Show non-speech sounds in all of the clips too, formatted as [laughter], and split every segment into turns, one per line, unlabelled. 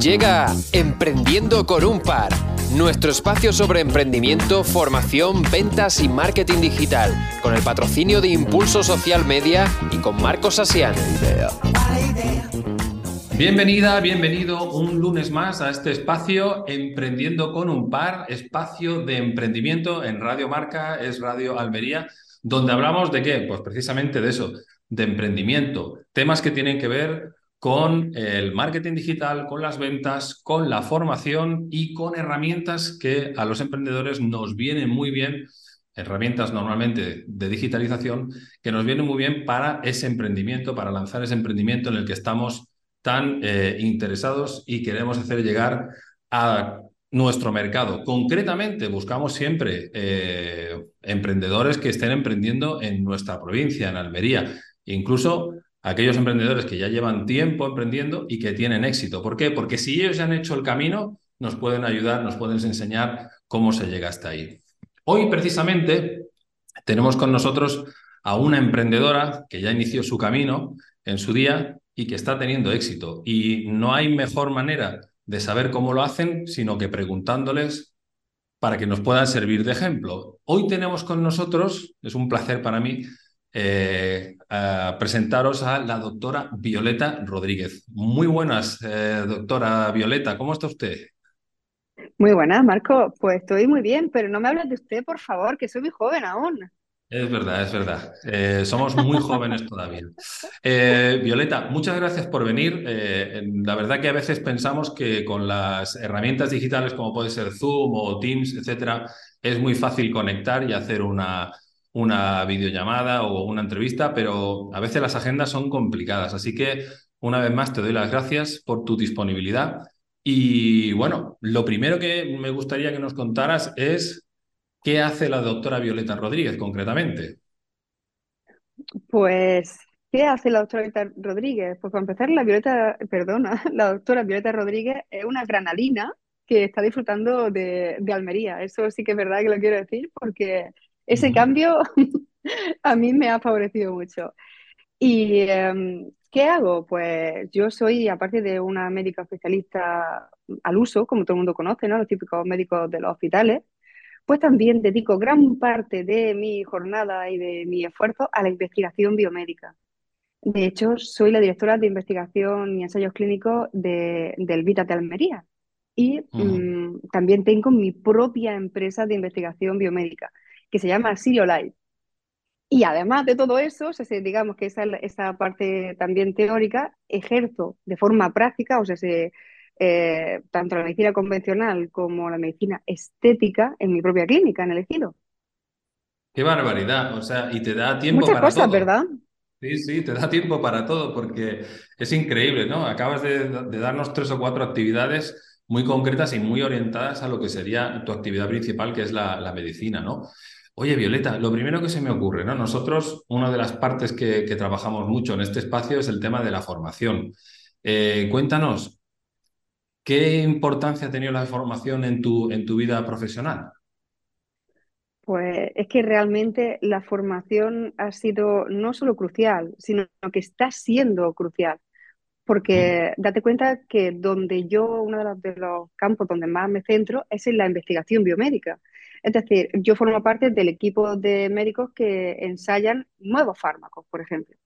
Llega Emprendiendo con un par, nuestro espacio sobre emprendimiento, formación, ventas y marketing digital, con el patrocinio de Impulso Social Media y con Marcos Asian.
Bienvenida, bienvenido un lunes más a este espacio Emprendiendo con un par, espacio de emprendimiento en Radio Marca, es Radio Almería, donde hablamos de qué? Pues precisamente de eso, de emprendimiento, temas que tienen que ver con el marketing digital, con las ventas, con la formación y con herramientas que a los emprendedores nos vienen muy bien, herramientas normalmente de digitalización, que nos vienen muy bien para ese emprendimiento, para lanzar ese emprendimiento en el que estamos tan eh, interesados y queremos hacer llegar a nuestro mercado. Concretamente, buscamos siempre eh, emprendedores que estén emprendiendo en nuestra provincia, en Almería, incluso aquellos emprendedores que ya llevan tiempo emprendiendo y que tienen éxito. ¿Por qué? Porque si ellos ya han hecho el camino, nos pueden ayudar, nos pueden enseñar cómo se llega hasta ahí. Hoy, precisamente, tenemos con nosotros a una emprendedora que ya inició su camino en su día y que está teniendo éxito. Y no hay mejor manera de saber cómo lo hacen, sino que preguntándoles para que nos puedan servir de ejemplo. Hoy tenemos con nosotros, es un placer para mí, eh, presentaros a la doctora Violeta Rodríguez. Muy buenas, eh, doctora Violeta, ¿cómo está usted?
Muy buenas, Marco. Pues estoy muy bien, pero no me hables de usted, por favor, que soy muy joven aún.
Es verdad, es verdad. Eh, somos muy jóvenes todavía. Violeta, muchas gracias por venir. la verdad que a veces pensamos que con las herramientas digitales como puede ser Zoom o Teams, etcétera, es muy fácil conectar y hacer una, una videollamada o una entrevista, pero a veces las agendas son complicadas. Así que una vez más te doy las gracias por tu disponibilidad. Y bueno, lo primero que me gustaría que nos contaras es qué hace la doctora Violeta Rodríguez concretamente.
Pues, ¿qué hace la doctora Violeta Rodríguez? Pues para empezar, la Violeta, perdona, [laughs] la doctora Violeta Rodríguez es una granalina que está disfrutando de, de Almería. Eso sí que es verdad que lo quiero decir porque ese cambio [laughs] a mí me ha favorecido mucho. ¿Y em, qué hago? Pues yo soy, aparte de una médica especialista al uso, como todo el mundo conoce, ¿no? Los típicos médicos de los hospitales, pues también dedico gran parte de mi jornada y de mi esfuerzo a la investigación biomédica. De hecho, soy la directora de investigación y ensayos clínicos de, del Vita de Almería. Y mm, también tengo mi propia empresa de investigación biomédica que se llama Sirio Live. Y además de todo eso, digamos que esa, esa parte también teórica, ejerzo de forma práctica, o sea, se, eh, tanto la medicina convencional como la medicina estética en mi propia clínica, en el ejido.
Qué barbaridad, o sea, y te da tiempo
Muchas
para
cosas, ¿verdad?
Sí, sí, te da tiempo para todo, porque es increíble, ¿no? Acabas de, darnos tres o cuatro actividades muy concretas y muy orientadas a lo que sería tu actividad principal, que es la, la medicina, ¿no? Oye, Violeta, lo primero que se me ocurre, ¿no? Nosotros, una de las partes que, trabajamos mucho en este espacio es el tema de la formación. Eh, cuéntanos, ¿qué importancia ha tenido la formación en tu, en tu vida profesional?
Pues es que realmente la formación ha sido no solo crucial, sino que está siendo crucial. Porque mm. date cuenta que donde yo, uno de los, de los campos donde más me centro es en la investigación biomédica. Es decir, yo formo parte del equipo de médicos que ensayan nuevos fármacos, por ejemplo.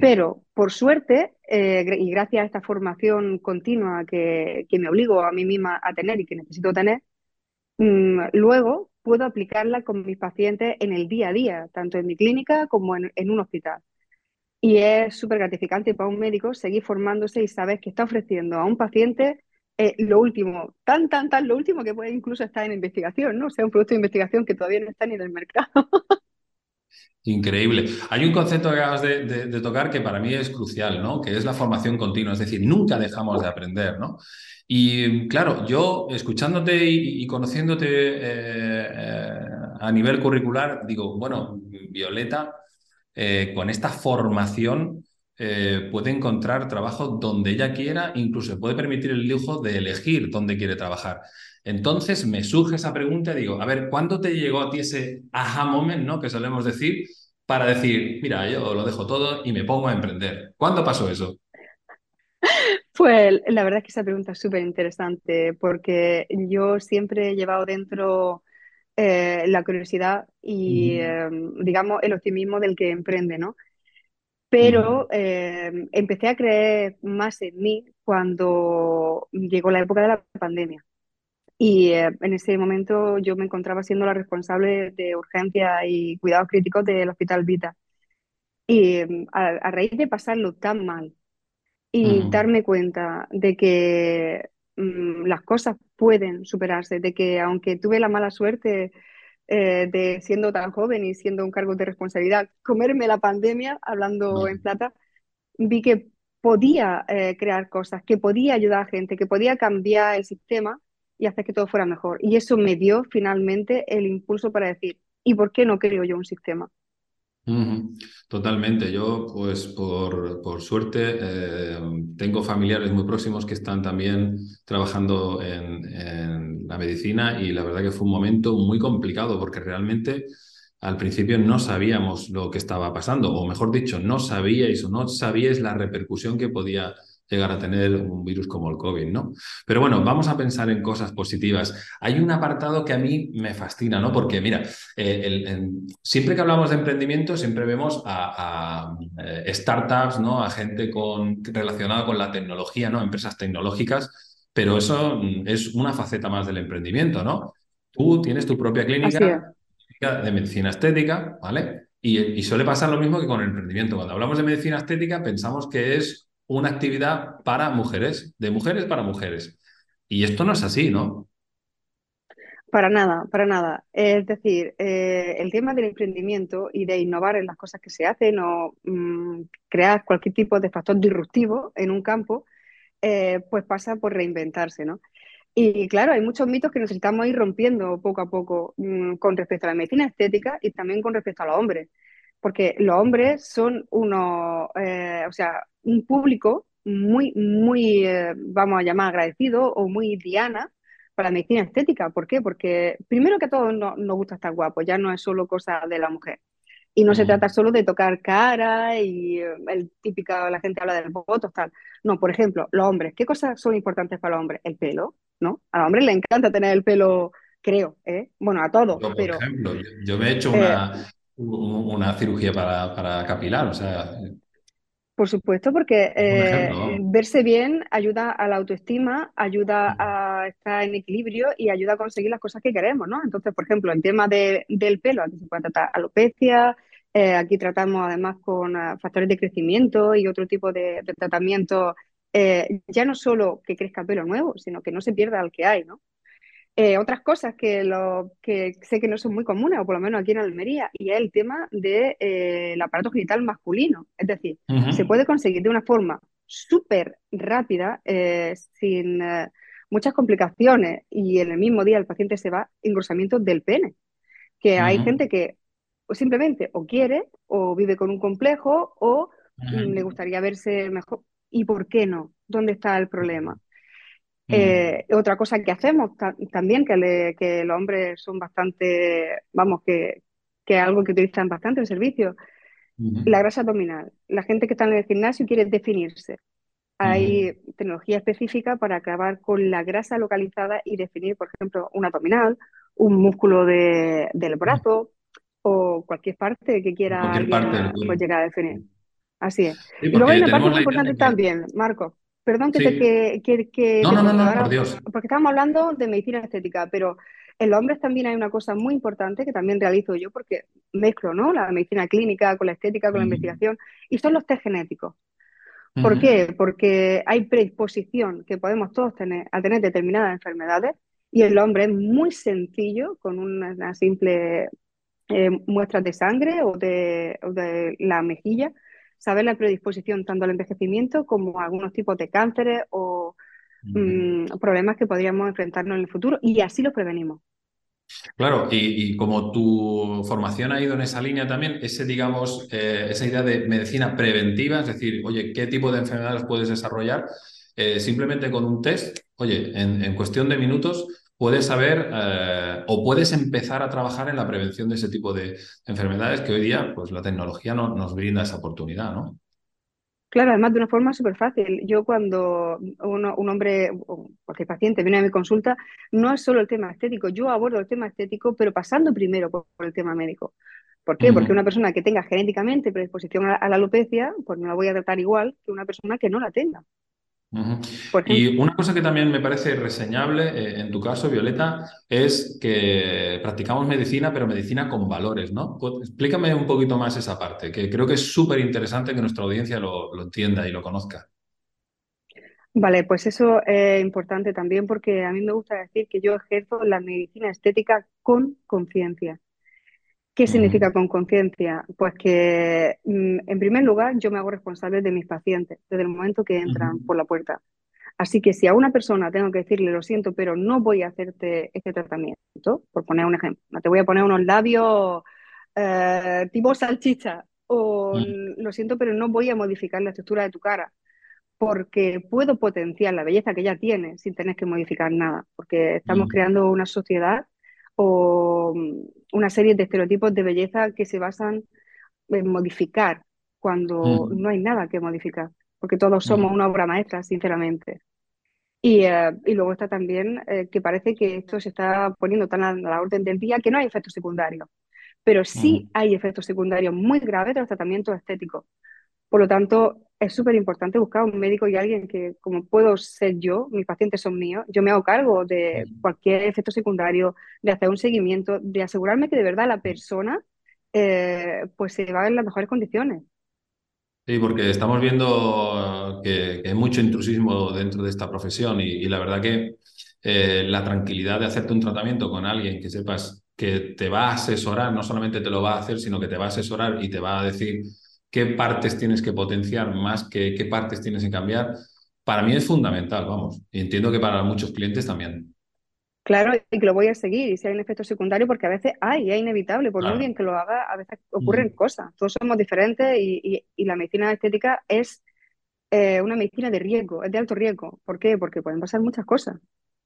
Pero, por suerte, eh, y gracias a esta formación continua que, me obligo a mí misma a tener y que necesito tener, mm, luego puedo aplicarla con mis pacientes en el día a día, tanto en mi clínica como en, en un hospital. Y es súper gratificante para un médico seguir formándose y saber que está ofreciendo a un paciente eh, lo último, tan, tan, tan, lo último que puede incluso estar en investigación, ¿no? O sea, un producto de investigación que todavía no está ni en el mercado. [laughs]
Increíble. Hay un concepto que acabas de, tocar que para mí es crucial, ¿no? Que es la formación continua, es decir, nunca dejamos de aprender, ¿no? Y claro, yo escuchándote y, conociéndote eh, eh, a nivel curricular, digo, bueno, Violeta, con esta formación eh, puede encontrar trabajo donde ella quiera, incluso puede permitir el lujo de elegir dónde quiere trabajar. Entonces me surge esa pregunta y digo, a ver, ¿cuándo te llegó a ti ese aha moment, ¿no? Que solemos decir, para decir, mira, yo lo dejo todo y me pongo a emprender. ¿Cuándo pasó eso?
Pues la verdad es que esa pregunta es súper interesante porque yo siempre he llevado dentro eh, la curiosidad y, eh, digamos, el optimismo del que emprende, ¿no? Pero eh, empecé a creer más en mí cuando llegó la época de la pandemia. Y eh, en ese momento yo me encontraba siendo la responsable de urgencia y cuidados críticos del Hospital Vita. Y eh, a, a raíz de pasarlo tan mal y
ujú.
darme cuenta de que mm, las cosas pueden superarse, de que aunque tuve la mala suerte eh, de siendo tan joven y siendo un cargo de responsabilidad, comerme la pandemia, hablando en plata, vi que podía eh, crear cosas, que podía ayudar a gente, que podía cambiar el sistema y hacer que todo fuera mejor. Y eso me dio finalmente el impulso para decir, ¿y por qué no creo yo un sistema?
Totalmente. Yo, pues por, por suerte, eh, tengo familiares muy próximos que están también trabajando en, en la medicina y la verdad que fue un momento muy complicado porque realmente al principio no sabíamos lo que estaba pasando, o mejor dicho, no sabíais o no sabíais la repercusión que podía llegar a tener un virus como el COVID, ¿no? Pero bueno, vamos a pensar en cosas positivas. Hay un apartado que a mí me fascina, ¿no? Porque mira, eh, el- siempre que hablamos de emprendimiento, siempre vemos a, a, eh, startups, ¿no? A gente con, relacionada con la tecnología, ¿no? Empresas tecnológicas, pero eso mm, es una faceta más del emprendimiento, ¿no? Tú tienes tu propia clínica de medicina estética, ¿vale? Y, y suele pasar lo mismo que con el emprendimiento. Cuando hablamos de medicina estética, pensamos que es una actividad para mujeres, de mujeres para mujeres. Y esto no es así, ¿no?
Para nada, para nada. Es decir, eh, el tema del emprendimiento y de innovar en las cosas que se hacen o mm, crear cualquier tipo de factor disruptivo en un campo, eh, pues pasa por reinventarse, ¿no? Y claro, hay muchos mitos que necesitamos ir rompiendo poco a poco mm, con respecto a la medicina estética y también con respecto a los hombres, porque los hombres son unos, eh, o sea, un público muy, muy, eh, vamos a llamar agradecido o muy diana para la medicina estética. ¿Por qué? Porque primero que a todos no- nos gusta estar guapos, ya no es solo cosa de la mujer. Y no se trata solo de tocar cara y eh, el típico, la gente habla del voto, tal. No, por ejemplo, los hombres, ¿qué cosas son importantes para los hombres? El pelo, ¿no? A los hombres les encanta tener el pelo, creo, ¿eh? Bueno, a todos,
Yo, por
pero
ejemplo, yo, me he hecho una, una cirugía para, para capilar, o sea,
por supuesto, porque eh, verse bien ayuda a la autoestima, ayuda a estar en equilibrio y ayuda a conseguir las cosas que queremos, ¿no? Entonces, por ejemplo, el tema de- del pelo, aquí se puede tratar alopecia, eh, aquí tratamos además con ah, factores de crecimiento y otro tipo de, de tratamiento, eh, ya no solo que crezca pelo nuevo, sino que no se pierda el que hay, ¿no? Eh, otras cosas que, lo, que sé que no son muy comunes, o por lo menos aquí en Almería, y es el tema del de, eh, aparato genital masculino. Es decir, se puede conseguir de una forma súper rápida, eh, sin muchas complicaciones, y en el mismo día el paciente se va, engrosamiento del pene. Que hay gente que o simplemente o quiere, o vive con un complejo, o le gustaría verse mejor. ¿Y por qué no? ¿Dónde está el problema?
Ujú,
Eh, otra cosa que hacemos ta- también, que, le- que los hombres son bastante, vamos, que, que es algo que utilizan bastante en servicio, la grasa abdominal. La gente que está en el gimnasio quiere definirse. Hay tecnología específica para acabar con la grasa localizada y definir, por ejemplo, un abdominal, un músculo de- del brazo o cualquier parte que quiera alguien
parte
pues, llegar a definir. Así es.
Sí,
Y luego hay una parte muy importante también, Marco. Perdón que te que, que, que
No,
te
no, no, por Dios.
porque estamos hablando de medicina estética, pero en los hombres también hay una cosa muy importante que también realizo yo porque mezclo, ¿no? La medicina clínica con la estética, con la
Ujú,
investigación, y son los test genéticos. ¿Por qué? Porque hay predisposición que podemos todos tener a tener determinadas enfermedades y el hombre es muy sencillo con una, una simple eh, muestras de sangre o de, o de la mejilla, saber la predisposición tanto al envejecimiento como a algunos tipos de cánceres o mm, problemas que podríamos enfrentarnos en el futuro y así los prevenimos.
Claro, y, y como tu formación ha ido en esa línea también, ese, digamos, eh, esa idea de medicina preventiva, es decir, oye, ¿qué tipo de enfermedades puedes desarrollar? Eh, simplemente con un test, oye, en, en cuestión de minutos puedes saber eh, o puedes empezar a trabajar en la prevención de ese tipo de enfermedades que hoy día, pues la tecnología no- nos brinda esa oportunidad, ¿no?
Claro, además de una forma súper fácil. Yo cuando uno- un hombre o cualquier paciente viene a mi consulta, no es solo el tema estético, yo abordo el tema estético, pero pasando primero por, por el tema médico. ¿Por qué? Porque una persona que tenga genéticamente predisposición a, a la alopecia, pues no la voy a tratar igual que una persona que no la tenga,
Y una cosa que también me parece reseñable, eh, en tu caso, Violeta, es que practicamos medicina, pero medicina con valores, ¿no? Pues, explícame un poquito más esa parte, que creo que es súper interesante que nuestra audiencia lo, lo entienda y lo conozca.
Vale, pues eso es importante también porque a mí me gusta decir que yo ejerzo la medicina estética con conciencia. ¿Qué significa con conciencia? Pues que, mm, en primer lugar, yo me hago responsable de mis pacientes desde el momento que entran por la puerta. Así que si a una persona tengo que decirle, lo siento, pero no voy a hacerte este tratamiento, por poner un ejemplo, no te voy a poner unos labios eh, tipo salchicha, o lo siento, pero no voy a modificar la estructura de tu cara, porque puedo potenciar la belleza que ya tienes sin tener que modificar nada, porque estamos creando una sociedad o mm, una serie de estereotipos de belleza que se basan en modificar cuando
ujú,
no hay nada que modificar, porque todos
ujú,
somos una obra maestra, sinceramente. Y, eh, y luego está también eh, que parece que esto se está poniendo tan a la orden del día que no hay efectos secundarios, pero sí hay efectos secundarios muy graves de los tratamientos estéticos. Por lo tanto, es súper importante buscar un médico y alguien que, como puedo ser yo, mis pacientes son míos, yo me hago cargo de cualquier efecto secundario, de hacer un seguimiento, de asegurarme que de verdad la persona eh, pues se va en las mejores condiciones.
Sí, porque estamos viendo que, que hay mucho intrusismo dentro de esta profesión y, y la verdad que eh, la tranquilidad de hacerte un tratamiento con alguien que sepas que te va a asesorar, no solamente te lo va a hacer, sino que te va a asesorar y te va a decir qué partes tienes que potenciar más que qué partes tienes que cambiar, para mí es fundamental, vamos. Y entiendo que para muchos clientes también.
Claro, y que lo voy a seguir, y si hay un efecto secundario, porque a veces hay, es inevitable, por muy bien que lo haga, a veces ocurren
Ujú,
cosas. Todos somos diferentes y, y- y la medicina estética es eh, una medicina de riesgo, es de alto riesgo. ¿Por qué? Porque pueden pasar muchas cosas.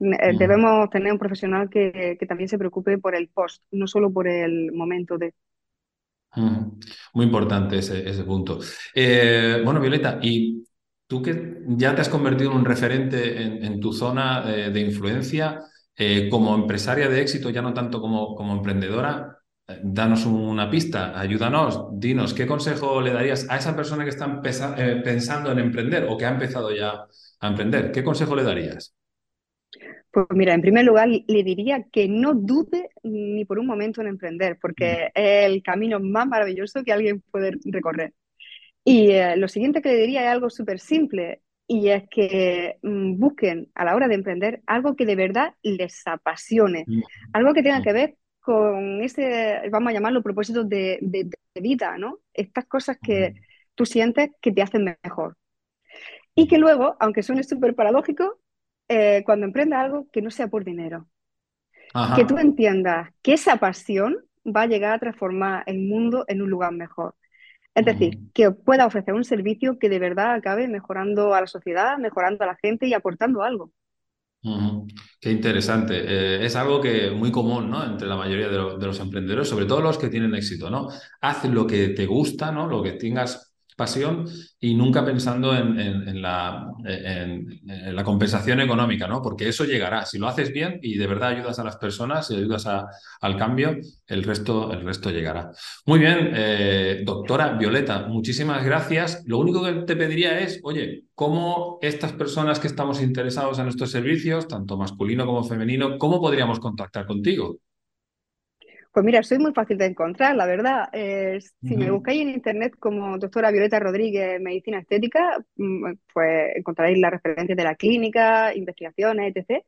Eh,
ujú,
Debemos tener un profesional que, que también se preocupe por el post, no solo por el momento de...
Muy importante ese, ese punto. Eh, bueno, Violeta, y tú que ya te has convertido en un referente en, tu zona de influencia, eh, como empresaria de éxito, ya no tanto como, como emprendedora, eh, danos una pista, ayúdanos, dinos, ¿qué consejo le darías a esa persona que está pensando en emprender o que ha empezado ya a emprender? ¿Qué consejo le darías?
Pues mira, en primer lugar, le diría que no dude ni por un momento en emprender, porque es el camino más maravilloso que alguien puede recorrer. Y eh, lo siguiente que le diría es algo súper simple, y es que mm, busquen a la hora de emprender algo que de verdad les apasione, algo que tenga que ver con ese, vamos a llamarlo, propósitos de, de- de vida, ¿no? Estas cosas que tú sientes que te hacen mejor. Y que luego, aunque suene súper paradójico, eh, cuando emprendas algo, que no sea por dinero, que tú entiendas que esa pasión va a llegar a transformar el mundo en un lugar mejor. Es decir, que pueda ofrecer un servicio que de verdad acabe mejorando a la sociedad, mejorando a la gente y aportando algo.
Qué interesante. Eh, es algo que muy común, ¿no? Entre la mayoría de, lo- de los emprendedores, sobre todo los que tienen éxito, ¿no? Haz lo que te gusta, ¿no? Lo que tengas pasión y nunca pensando en, la, en, en la compensación económica, ¿no? Porque eso llegará. Si lo haces bien y de verdad ayudas a las personas y ayudas al cambio, el resto, el resto llegará. Muy bien, eh, doctora Violeta, muchísimas gracias. Lo único que te pediría es, oye, ¿cómo estas personas que estamos interesados en estos servicios, tanto masculino como femenino, cómo podríamos contactar contigo?
Pues mira, soy muy fácil de encontrar, la verdad. Eh, si me buscáis en internet como doctora Violeta Rodríguez, Medicina Estética, mm, pues encontraréis las referencias de la clínica, investigaciones, etc.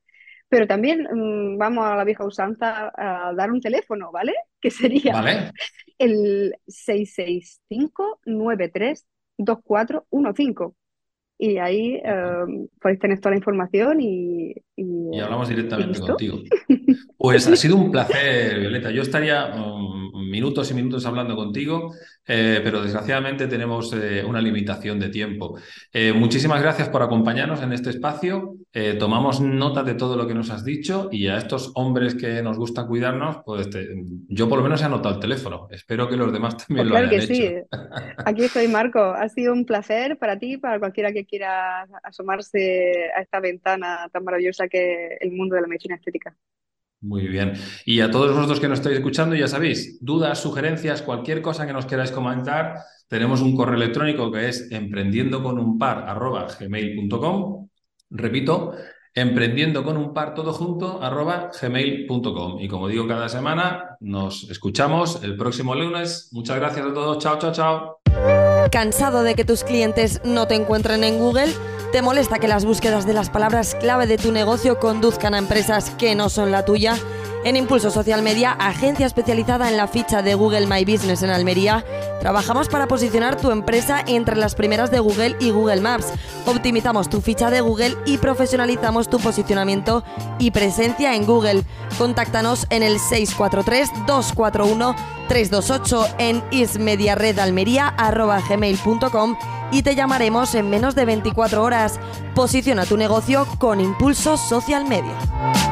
Pero también mm, vamos a la vieja usanza a dar un teléfono, ¿vale? [laughs] Que sería
¿Vale?
el 665-93-2415. Y ahí eh, podéis tener toda la información y, y,
Y
eh,
hablamos
y
directamente
listo.
contigo. [laughs] Pues ha sido un placer, Violeta. Yo estaría mm, minutos y minutos hablando contigo, eh, pero desgraciadamente tenemos eh, una limitación de tiempo. Eh, muchísimas gracias por acompañarnos en este espacio. tomamos nota de todo lo que nos has dicho y a estos hombres que nos gusta cuidarnos, pues yo por lo menos he anotado el teléfono. Espero que los demás también
pues
lo
hayan
que
sí. [laughs] Aquí estoy, Marco. Ha sido un placer para ti, para cualquiera que quiera asomarse a esta ventana tan maravillosa que es el mundo de la medicina estética.
Muy bien. Y a todos vosotros que nos estáis escuchando, ya sabéis, dudas, sugerencias, cualquier cosa que nos queráis comentar, tenemos un correo electrónico que es emprendiendo con un par gmail.com. Repito, emprendiendo con un par todo junto arroba gmail.com. Y como digo cada semana, nos escuchamos el próximo lunes. Muchas gracias a todos. Chao, chao, chao.
¿Cansado de que tus clientes no te encuentren en Google? ¿Te molesta que las búsquedas de las palabras clave de tu negocio conduzcan a empresas que no son la tuya? En Impulso Social Media, agencia especializada en la ficha de Google My Business en Almería, trabajamos para posicionar tu empresa entre las primeras de Google y Google Maps. Optimizamos tu ficha de Google y profesionalizamos tu posicionamiento y presencia en Google. Contáctanos en el 643-241-328 en ismediaredalmería.gmail.com y te llamaremos en menos de 24 horas. Posiciona tu negocio con Impulso Social Media.